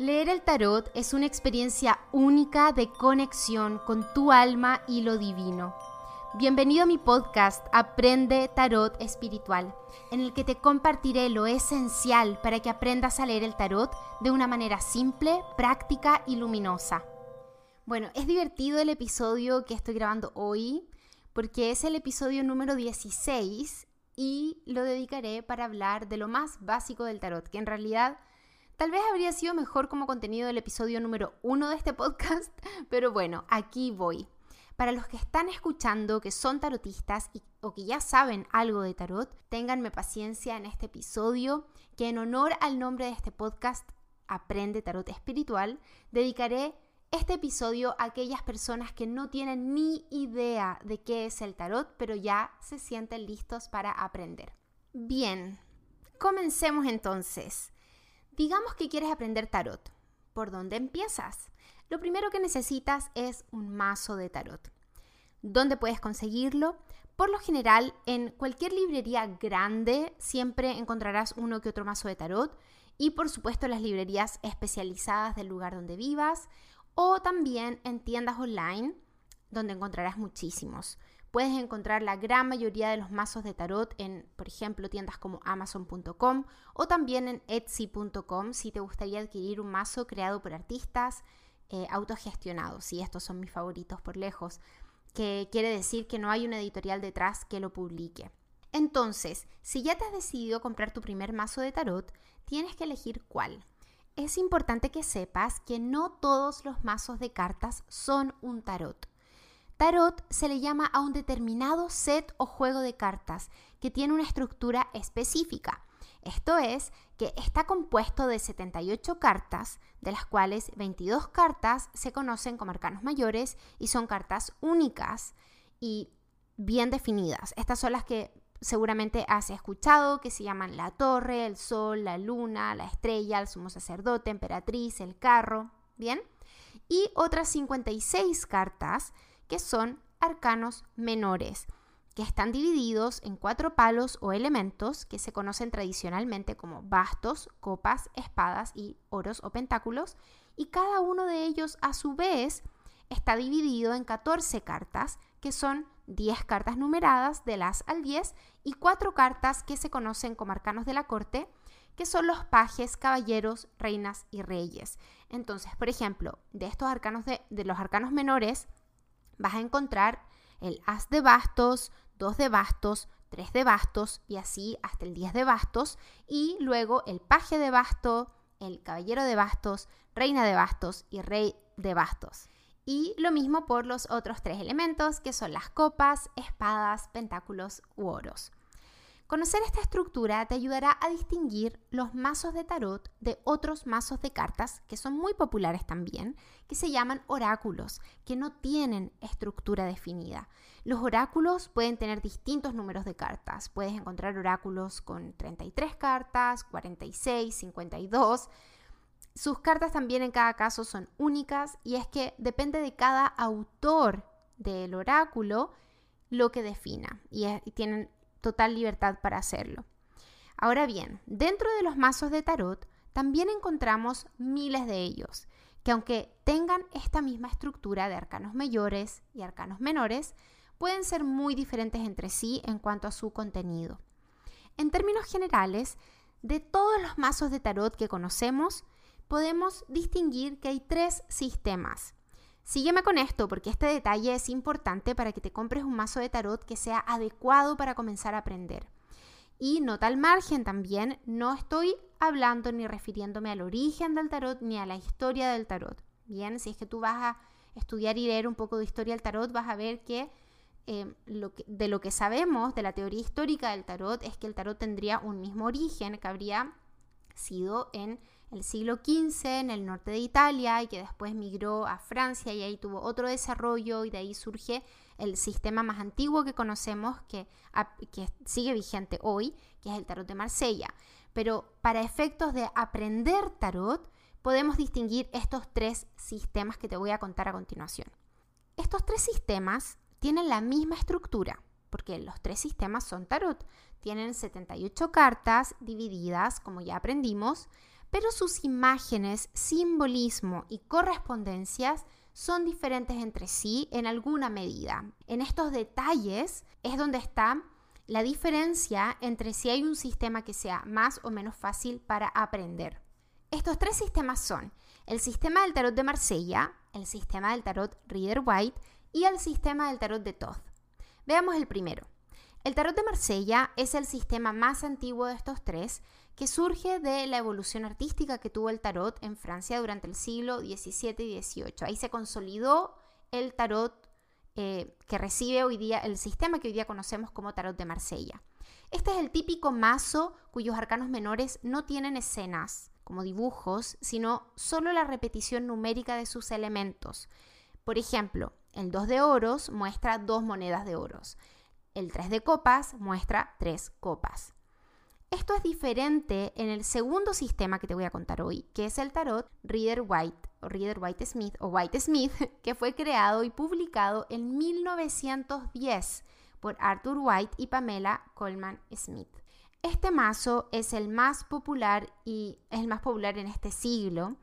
Leer el tarot es una experiencia única de conexión con tu alma y lo divino. Bienvenido a mi podcast Aprende Tarot Espiritual, en el que te compartiré lo esencial para que aprendas a leer el tarot de una manera simple, práctica y luminosa. Bueno, es divertido el episodio que estoy grabando hoy porque es el episodio número 16 y lo dedicaré para hablar de lo más básico del tarot, que en realidad Tal vez habría sido mejor como contenido del episodio número uno de este podcast, pero bueno, aquí voy. Para los que están escuchando, que son tarotistas o que ya saben algo de tarot, ténganme paciencia en este episodio, que en honor al nombre de este podcast, Aprende Tarot Espiritual, dedicaré este episodio a aquellas personas que no tienen ni idea de qué es el tarot, pero ya se sienten listos para aprender. Bien, comencemos entonces. Digamos que quieres aprender tarot. ¿Por dónde empiezas? Lo primero que necesitas es un mazo de tarot. ¿Dónde puedes conseguirlo? Por lo general, en cualquier librería grande siempre encontrarás uno que otro mazo de tarot y por supuesto las librerías especializadas del lugar donde vivas o también en tiendas online donde encontrarás muchísimos. Puedes encontrar la gran mayoría de los mazos de tarot en, por ejemplo, tiendas como amazon.com o también en etsy.com si te gustaría adquirir un mazo creado por artistas eh, autogestionados. Y estos son mis favoritos por lejos, que quiere decir que no hay una editorial detrás que lo publique. Entonces, si ya te has decidido comprar tu primer mazo de tarot, tienes que elegir cuál. Es importante que sepas que no todos los mazos de cartas son un tarot. Tarot se le llama a un determinado set o juego de cartas que tiene una estructura específica. Esto es que está compuesto de 78 cartas, de las cuales 22 cartas se conocen como arcanos mayores y son cartas únicas y bien definidas. Estas son las que seguramente has escuchado, que se llaman la torre, el sol, la luna, la estrella, el sumo sacerdote, emperatriz, el carro, ¿bien? Y otras 56 cartas que son arcanos menores, que están divididos en cuatro palos o elementos que se conocen tradicionalmente como bastos, copas, espadas y oros o pentáculos, y cada uno de ellos a su vez está dividido en 14 cartas, que son 10 cartas numeradas de las al 10 y cuatro cartas que se conocen como arcanos de la corte, que son los pajes, caballeros, reinas y reyes. Entonces, por ejemplo, de estos arcanos de los arcanos menores, vas a encontrar el as de bastos, dos de bastos, tres de bastos y así hasta el 10 de bastos y luego el paje de basto, el caballero de bastos, reina de bastos y rey de bastos. Y lo mismo por los otros tres elementos que son las copas, espadas, pentáculos u oros. Conocer esta estructura te ayudará a distinguir los mazos de tarot de otros mazos de cartas que son muy populares también, que se llaman oráculos, que no tienen estructura definida. Los oráculos pueden tener distintos números de cartas. Puedes encontrar oráculos con 33 cartas, 46, 52. Sus cartas también en cada caso son únicas y es que depende de cada autor del oráculo lo que defina y, tienen total libertad para hacerlo. Ahora bien, dentro de los mazos de tarot también encontramos miles de ellos, que aunque tengan esta misma estructura de arcanos mayores y arcanos menores, pueden ser muy diferentes entre sí en cuanto a su contenido. En términos generales, de todos los mazos de tarot que conocemos, podemos distinguir que hay tres sistemas. Sígueme con esto porque este detalle es importante para que te compres un mazo de tarot que sea adecuado para comenzar a aprender. Y nota al margen también, no estoy hablando ni refiriéndome al origen del tarot ni a la historia del tarot. Bien, si es que tú vas a estudiar y leer un poco de historia del tarot, vas a ver que, eh, de lo que sabemos de la teoría histórica del tarot es que el tarot tendría un mismo origen que habría sido en el siglo XV en el norte de Italia y que después migró a Francia y ahí tuvo otro desarrollo y de ahí surge el sistema más antiguo que conocemos que, sigue vigente hoy, que es el tarot de Marsella. Pero para efectos de aprender tarot, podemos distinguir estos tres sistemas que te voy a contar a continuación. Estos tres sistemas tienen la misma estructura, porque los tres sistemas son tarot. Tienen 78 cartas divididas, como ya aprendimos, pero sus imágenes, simbolismo y correspondencias son diferentes entre sí en alguna medida. En estos detalles es donde está la diferencia entre si hay un sistema que sea más o menos fácil para aprender. Estos tres sistemas son el sistema del tarot de Marsella, el sistema del tarot Reader White y el sistema del tarot de Toth. Veamos el primero. El tarot de Marsella es el sistema más antiguo de estos tres que surge de la evolución artística que tuvo el tarot en Francia durante el siglo XVII y XVIII. Ahí se consolidó el tarot eh, que recibe hoy día el sistema que hoy día conocemos como tarot de Marsella. Este es el típico mazo cuyos arcanos menores no tienen escenas como dibujos, sino solo la repetición numérica de sus elementos. Por ejemplo, el 2 de oros muestra dos monedas de oros. El 3 de copas muestra tres copas. Esto es diferente en el segundo sistema que te voy a contar hoy, que es el tarot Reader White o Reader White Smith o White Smith, que fue creado y publicado en 1910 por Arthur White y Pamela Coleman Smith. Este mazo es el más popular y es el más popular en este siglo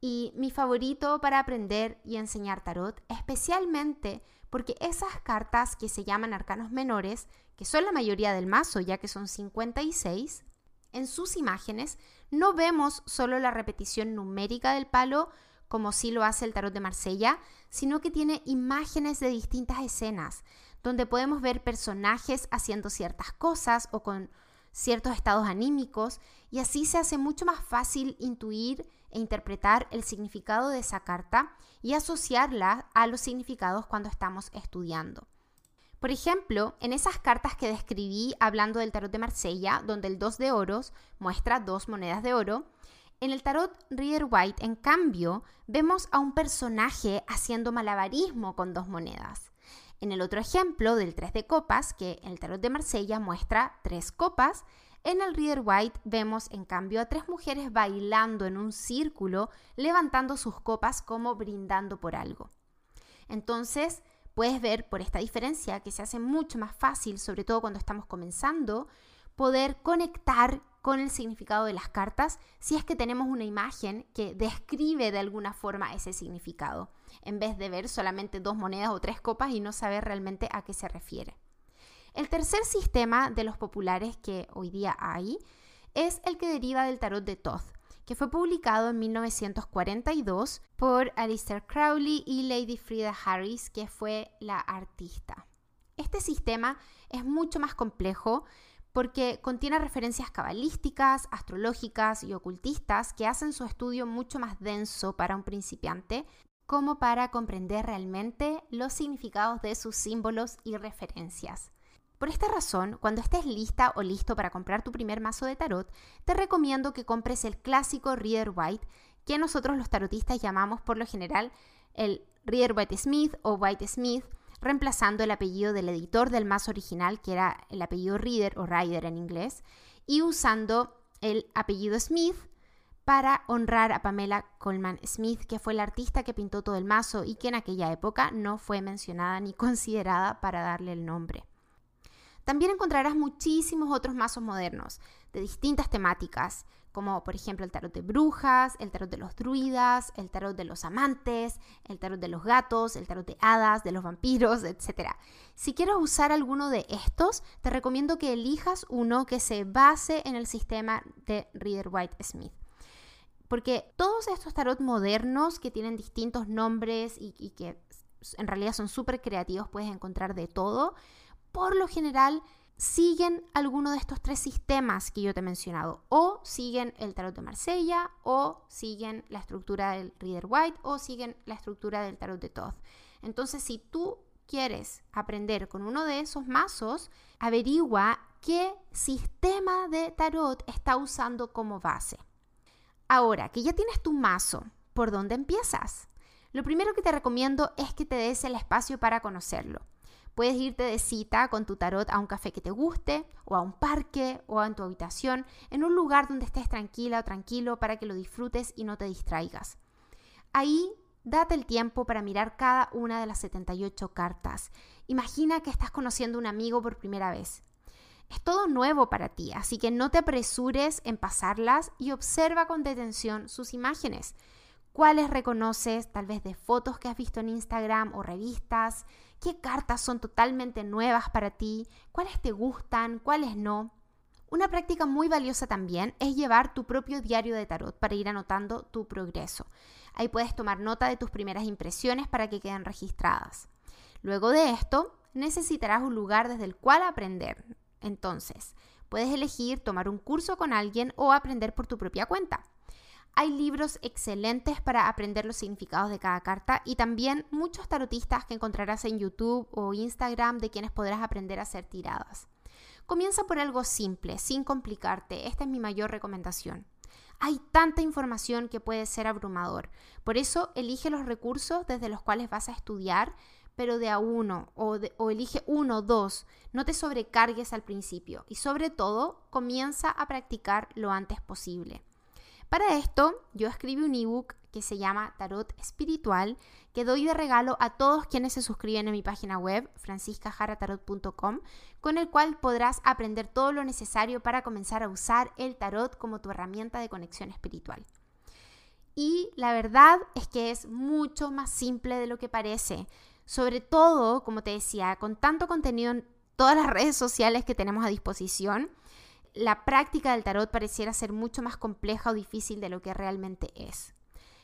y mi favorito para aprender y enseñar tarot, especialmente porque esas cartas que se llaman arcanos menores, que son la mayoría del mazo, ya que son 56, en sus imágenes no vemos solo la repetición numérica del palo, como sí lo hace el tarot de Marsella, sino que tiene imágenes de distintas escenas, donde podemos ver personajes haciendo ciertas cosas o con ciertos estados anímicos, y así se hace mucho más fácil intuir e interpretar el significado de esa carta y asociarla a los significados cuando estamos estudiando. Por ejemplo, en esas cartas que describí hablando del tarot de Marsella, donde el 2 de oros muestra dos monedas de oro, en el tarot Reader White, en cambio, vemos a un personaje haciendo malabarismo con dos monedas. En el otro ejemplo del 3 de copas, que en el tarot de Marsella muestra tres copas, en el Reader White vemos en cambio a tres mujeres bailando en un círculo, levantando sus copas como brindando por algo. Entonces, puedes ver por esta diferencia que se hace mucho más fácil, sobre todo cuando estamos comenzando, poder conectar con el significado de las cartas si es que tenemos una imagen que describe de alguna forma ese significado, en vez de ver solamente dos monedas o tres copas y no saber realmente a qué se refiere. El tercer sistema de los populares que hoy día hay es el que deriva del tarot de Thoth, que fue publicado en 1942 por Alistair Crowley y Lady Frida Harris, que fue la artista. Este sistema es mucho más complejo porque contiene referencias cabalísticas, astrológicas y ocultistas que hacen su estudio mucho más denso para un principiante, como para comprender realmente los significados de sus símbolos y referencias. Por esta razón, cuando estés lista o listo para comprar tu primer mazo de tarot, te recomiendo que compres el clásico Reader White, que nosotros los tarotistas llamamos por lo general el Reader White Smith o White Smith, reemplazando el apellido del editor del mazo original, que era el apellido Reader o Rider en inglés, y usando el apellido Smith para honrar a Pamela Coleman Smith, que fue la artista que pintó todo el mazo y que en aquella época no fue mencionada ni considerada para darle el nombre. También encontrarás muchísimos otros mazos modernos de distintas temáticas, como por ejemplo el tarot de brujas, el tarot de los druidas, el tarot de los amantes, el tarot de los gatos, el tarot de hadas, de los vampiros, etc. Si quieres usar alguno de estos, te recomiendo que elijas uno que se base en el sistema de Reader White Smith. Porque todos estos tarot modernos que tienen distintos nombres y, y que en realidad son súper creativos, puedes encontrar de todo por lo general siguen alguno de estos tres sistemas que yo te he mencionado. O siguen el tarot de Marsella, o siguen la estructura del Reader White, o siguen la estructura del tarot de Thoth. Entonces, si tú quieres aprender con uno de esos mazos, averigua qué sistema de tarot está usando como base. Ahora que ya tienes tu mazo, ¿por dónde empiezas? Lo primero que te recomiendo es que te des el espacio para conocerlo. Puedes irte de cita con tu tarot a un café que te guste, o a un parque, o en tu habitación, en un lugar donde estés tranquila o tranquilo para que lo disfrutes y no te distraigas. Ahí date el tiempo para mirar cada una de las 78 cartas. Imagina que estás conociendo a un amigo por primera vez. Es todo nuevo para ti, así que no te apresures en pasarlas y observa con detención sus imágenes. ¿Cuáles reconoces tal vez de fotos que has visto en Instagram o revistas? ¿Qué cartas son totalmente nuevas para ti? ¿Cuáles te gustan? ¿Cuáles no? Una práctica muy valiosa también es llevar tu propio diario de tarot para ir anotando tu progreso. Ahí puedes tomar nota de tus primeras impresiones para que queden registradas. Luego de esto, necesitarás un lugar desde el cual aprender. Entonces, puedes elegir tomar un curso con alguien o aprender por tu propia cuenta. Hay libros excelentes para aprender los significados de cada carta y también muchos tarotistas que encontrarás en YouTube o Instagram de quienes podrás aprender a hacer tiradas. Comienza por algo simple, sin complicarte. Esta es mi mayor recomendación. Hay tanta información que puede ser abrumador. Por eso elige los recursos desde los cuales vas a estudiar, pero de a uno o, o elige uno o dos. No te sobrecargues al principio y sobre todo comienza a practicar lo antes posible. Para esto, yo escribí un ebook que se llama Tarot Espiritual, que doy de regalo a todos quienes se suscriben a mi página web, franciscajaratarot.com, con el cual podrás aprender todo lo necesario para comenzar a usar el tarot como tu herramienta de conexión espiritual. Y la verdad es que es mucho más simple de lo que parece. Sobre todo, como te decía, con tanto contenido en todas las redes sociales que tenemos a disposición, la práctica del tarot pareciera ser mucho más compleja o difícil de lo que realmente es.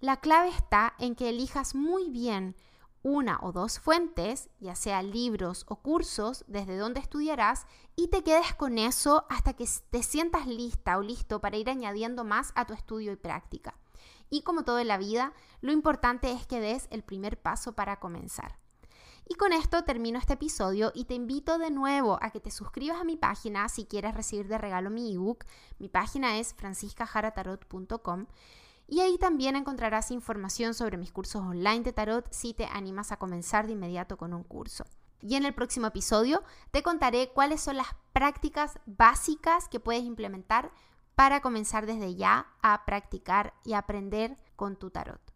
La clave está en que elijas muy bien una o dos fuentes, ya sea libros o cursos, desde donde estudiarás, y te quedes con eso hasta que te sientas lista o listo para ir añadiendo más a tu estudio y práctica. Y como todo en la vida, lo importante es que des el primer paso para comenzar. Y con esto termino este episodio y te invito de nuevo a que te suscribas a mi página si quieres recibir de regalo mi ebook. Mi página es franciscajaratarot.com y ahí también encontrarás información sobre mis cursos online de tarot si te animas a comenzar de inmediato con un curso. Y en el próximo episodio te contaré cuáles son las prácticas básicas que puedes implementar para comenzar desde ya a practicar y aprender con tu tarot.